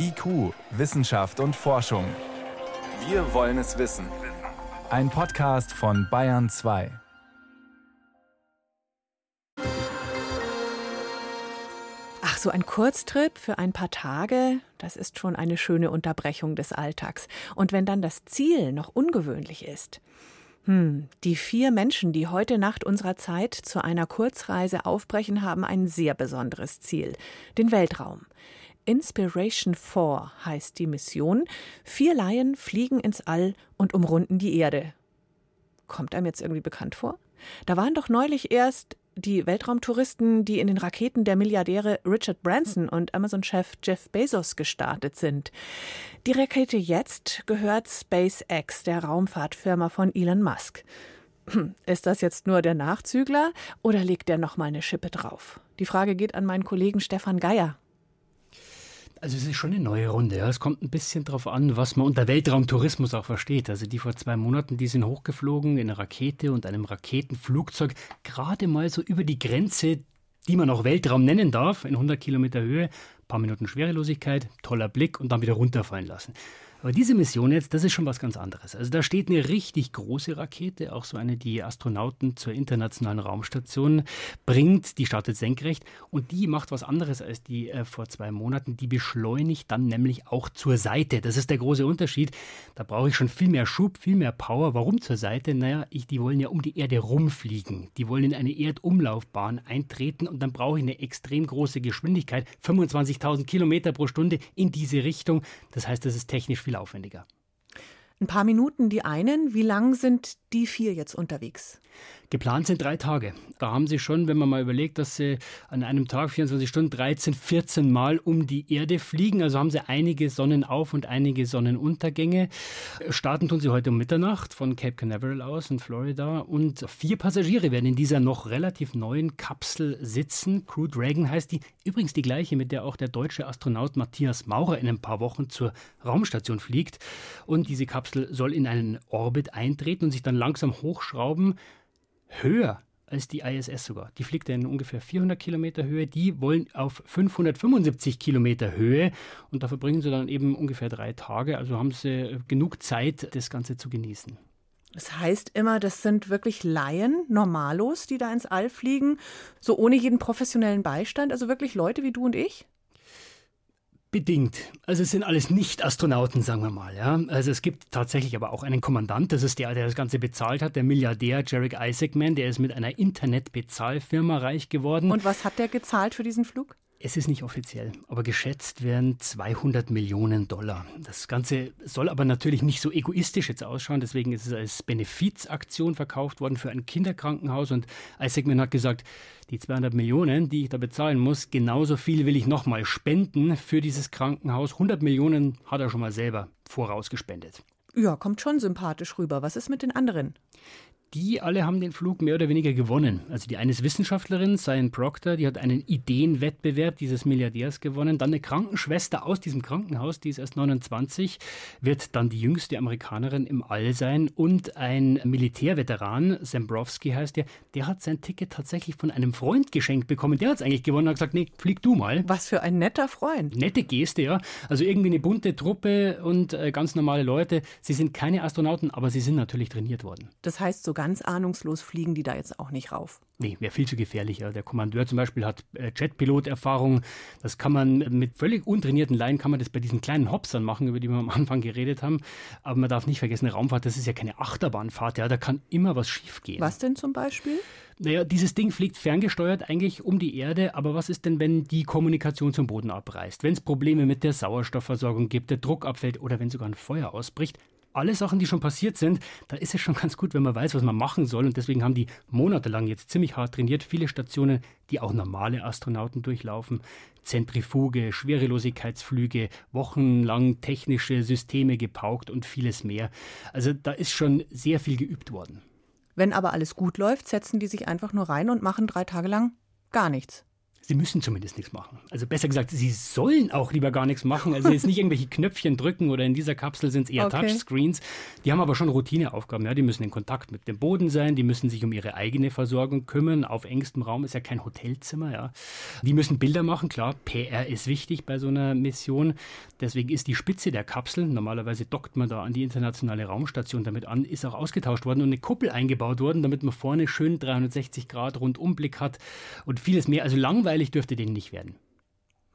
IQ, Wissenschaft und Forschung. Wir wollen es wissen. Ein Podcast von Bayern 2. Ach, so ein Kurztrip für ein paar Tage, das ist schon eine schöne Unterbrechung des Alltags. Und wenn dann das Ziel noch ungewöhnlich ist. Hm, die vier Menschen, die heute Nacht unserer Zeit zu einer Kurzreise aufbrechen, haben ein sehr besonderes Ziel, den Weltraum. Inspiration 4 heißt die Mission. Vier Laien fliegen ins All und umrunden die Erde. Kommt einem jetzt irgendwie bekannt vor? Da waren doch neulich erst die Weltraumtouristen, die in den Raketen der Milliardäre Richard Branson und Amazon-Chef Jeff Bezos gestartet sind. Die Rakete jetzt gehört SpaceX, der Raumfahrtfirma von Elon Musk. Hm, ist das jetzt nur der Nachzügler oder legt der noch mal eine Schippe drauf? Die Frage geht an meinen Kollegen Stefan Geier. Also es ist schon eine neue Runde. Ja. Es kommt ein bisschen darauf an, was man unter Weltraumtourismus auch versteht. Also die vor zwei Monaten, die sind hochgeflogen in einer Rakete und einem Raketenflugzeug gerade mal so über die Grenze, die man auch Weltraum nennen darf, in 100 Kilometer Höhe, ein paar Minuten Schwerelosigkeit, toller Blick und dann wieder runterfallen lassen. Aber diese Mission jetzt, das ist schon was ganz anderes. Also da steht eine richtig große Rakete, auch so eine, die Astronauten zur internationalen Raumstation bringt. Die startet senkrecht und die macht was anderes als die äh, vor zwei Monaten. Die beschleunigt dann nämlich auch zur Seite. Das ist der große Unterschied. Da brauche ich schon viel mehr Schub, viel mehr Power. Warum zur Seite? Naja, ich, die wollen ja um die Erde rumfliegen. Die wollen in eine Erdumlaufbahn eintreten und dann brauche ich eine extrem große Geschwindigkeit, 25.000 Kilometer pro Stunde in diese Richtung. Das heißt, das ist technisch viel aufwendiger. Ein paar Minuten die einen. Wie lang sind die vier jetzt unterwegs? Geplant sind drei Tage. Da haben sie schon, wenn man mal überlegt, dass sie an einem Tag 24 Stunden 13, 14 Mal um die Erde fliegen. Also haben sie einige Sonnenauf- und einige Sonnenuntergänge. Starten tun sie heute um Mitternacht von Cape Canaveral aus in Florida. Und vier Passagiere werden in dieser noch relativ neuen Kapsel sitzen. Crew Dragon heißt die. Übrigens die gleiche, mit der auch der deutsche Astronaut Matthias Maurer in ein paar Wochen zur Raumstation fliegt. Und diese Kapsel soll in einen Orbit eintreten und sich dann langsam hochschrauben höher als die ISS sogar. Die fliegt in ungefähr 400 Kilometer Höhe. Die wollen auf 575 Kilometer Höhe und da verbringen sie dann eben ungefähr drei Tage. Also haben sie genug Zeit, das Ganze zu genießen. Das heißt immer, das sind wirklich Laien, Normalos, die da ins All fliegen, so ohne jeden professionellen Beistand, also wirklich Leute wie du und ich? Bedingt. Also es sind alles Nicht-Astronauten, sagen wir mal. Ja? Also es gibt tatsächlich aber auch einen Kommandant, das ist der, der das Ganze bezahlt hat, der Milliardär Jarek Isaacman, der ist mit einer Internetbezahlfirma reich geworden. Und was hat der gezahlt für diesen Flug? Es ist nicht offiziell, aber geschätzt werden 200 Millionen Dollar. Das Ganze soll aber natürlich nicht so egoistisch jetzt ausschauen, deswegen ist es als Benefizaktion verkauft worden für ein Kinderkrankenhaus und Isaacman hat gesagt, die 200 Millionen, die ich da bezahlen muss, genauso viel will ich nochmal spenden für dieses Krankenhaus. 100 Millionen hat er schon mal selber vorausgespendet. Ja, kommt schon sympathisch rüber. Was ist mit den anderen? Die alle haben den Flug mehr oder weniger gewonnen. Also die eine ist Wissenschaftlerin, Cyan Proctor, die hat einen Ideenwettbewerb dieses Milliardärs gewonnen. Dann eine Krankenschwester aus diesem Krankenhaus, die ist erst 29, wird dann die jüngste Amerikanerin im All sein. Und ein Militärveteran, Zembrowski heißt der, der hat sein Ticket tatsächlich von einem Freund geschenkt bekommen. Der hat es eigentlich gewonnen und hat gesagt, nee, flieg du mal. Was für ein netter Freund. Nette Geste, ja. Also irgendwie eine bunte Truppe und äh, ganz normale Leute. Sie sind keine Astronauten, aber sie sind natürlich trainiert worden. Das heißt, so ganz ahnungslos fliegen die da jetzt auch nicht rauf. Nee, wäre viel zu gefährlich. Der Kommandeur zum Beispiel hat äh, Jetpilot-Erfahrung. Das kann man mit völlig untrainierten Laien kann man das bei diesen kleinen Hopsern machen, über die wir am Anfang geredet haben. Aber man darf nicht vergessen, eine Raumfahrt, das ist ja keine Achterbahnfahrt. Ja, da kann immer was schiefgehen. Was denn zum Beispiel? Naja, dieses Ding fliegt ferngesteuert eigentlich um die Erde, aber was ist denn, wenn die Kommunikation zum Boden abreißt? Wenn es Probleme mit der Sauerstoffversorgung gibt, der Druck abfällt oder wenn sogar ein Feuer ausbricht? Alle Sachen, die schon passiert sind, da ist es schon ganz gut, wenn man weiß, was man machen soll. Und deswegen haben die monatelang jetzt ziemlich hart trainiert. Viele Stationen, die auch normale Astronauten durchlaufen. Zentrifuge, Schwerelosigkeitsflüge, wochenlang technische Systeme gepaukt und vieles mehr. Also da ist schon sehr viel geübt worden. Wenn aber alles gut läuft, setzen die sich einfach nur rein und machen drei Tage lang gar nichts. Sie müssen zumindest nichts machen. Also besser gesagt, Sie sollen auch lieber gar nichts machen. Also jetzt nicht irgendwelche Knöpfchen drücken oder in dieser Kapsel sind es eher okay. Touchscreens. Die haben aber schon Routineaufgaben. Ja, die müssen in Kontakt mit dem Boden sein, die müssen sich um ihre eigene Versorgung kümmern. Auf engstem Raum ist ja kein Hotelzimmer. Ja. Die müssen Bilder machen. Klar, PR ist wichtig bei so einer Mission. Deswegen ist die Spitze der Kapsel, normalerweise dockt man da an die internationale Raumstation damit an, ist auch ausgetauscht worden und eine Kuppel eingebaut worden, damit man vorne schön 360 Grad Rundumblick hat und vieles mehr. Also langweilig langweilig dürfte denen nicht werden.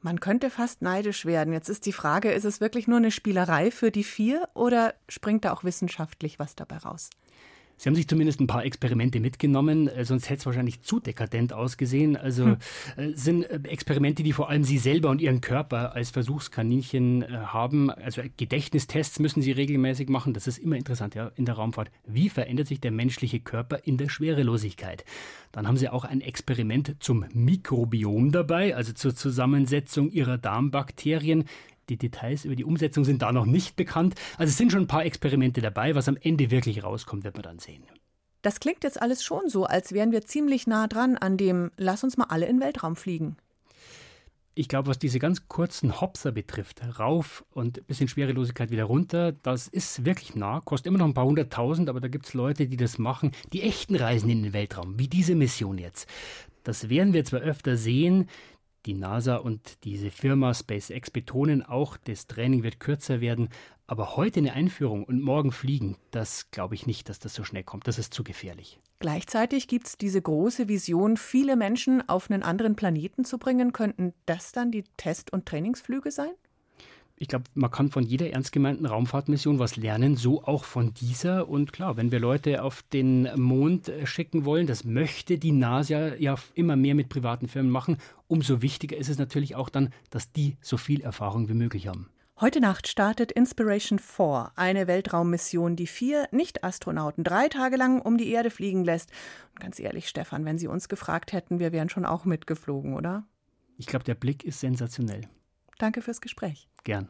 Man könnte fast neidisch werden. Jetzt ist die Frage, ist es wirklich nur eine Spielerei für die vier oder springt da auch wissenschaftlich was dabei raus? Sie haben sich zumindest ein paar Experimente mitgenommen, äh, sonst hätte es wahrscheinlich zu dekadent ausgesehen. Also hm. Äh, sind äh, Experimente, die vor allem Sie selber und Ihren Körper als Versuchskaninchen haben. Also Gedächtnistests müssen Sie regelmäßig machen. Das ist immer interessant ja, in der Raumfahrt. Wie verändert sich der menschliche Körper in der Schwerelosigkeit? Dann haben Sie auch ein Experiment zum Mikrobiom dabei, also zur Zusammensetzung Ihrer Darmbakterien. Die Details über die Umsetzung sind da noch nicht bekannt. Also es sind schon ein paar Experimente dabei. Was am Ende wirklich rauskommt, wird man dann sehen. Das klingt jetzt alles schon so, als wären wir ziemlich nah dran an dem Lass uns mal alle in den Weltraum fliegen. Ich glaube, was diese ganz kurzen Hopser betrifft, rauf und ein bisschen Schwerelosigkeit wieder runter, das ist wirklich nah, kostet immer noch ein paar hunderttausend, aber da gibt es Leute, die das machen, die echten Reisen in den Weltraum, wie diese Mission jetzt. Das werden wir zwar öfter sehen, die NASA und diese Firma SpaceX betonen auch, das Training wird kürzer werden. Aber heute eine Einführung und morgen fliegen, das glaube ich nicht, dass das so schnell kommt. Das ist zu gefährlich. Gleichzeitig gibt es diese große Vision, viele Menschen auf einen anderen Planeten zu bringen. Könnten das dann die Test- und Trainingsflüge sein? Ich glaube, man kann von jeder ernst gemeinten Raumfahrtmission was lernen, so auch von dieser. Und klar, wenn wir Leute auf den Mond äh, schicken wollen, das möchte die NASA ja immer mehr mit privaten Firmen machen, umso wichtiger ist es natürlich auch dann, dass die so viel Erfahrung wie möglich haben. Heute Nacht startet Inspiration 4, eine Weltraummission, die vier Nicht-Astronauten drei Tage lang um die Erde fliegen lässt. Und ganz ehrlich, Stefan, wenn Sie uns gefragt hätten, wir wären schon auch mitgeflogen, oder? Ich glaube, der Blick ist sensationell. Danke fürs Gespräch. Gern.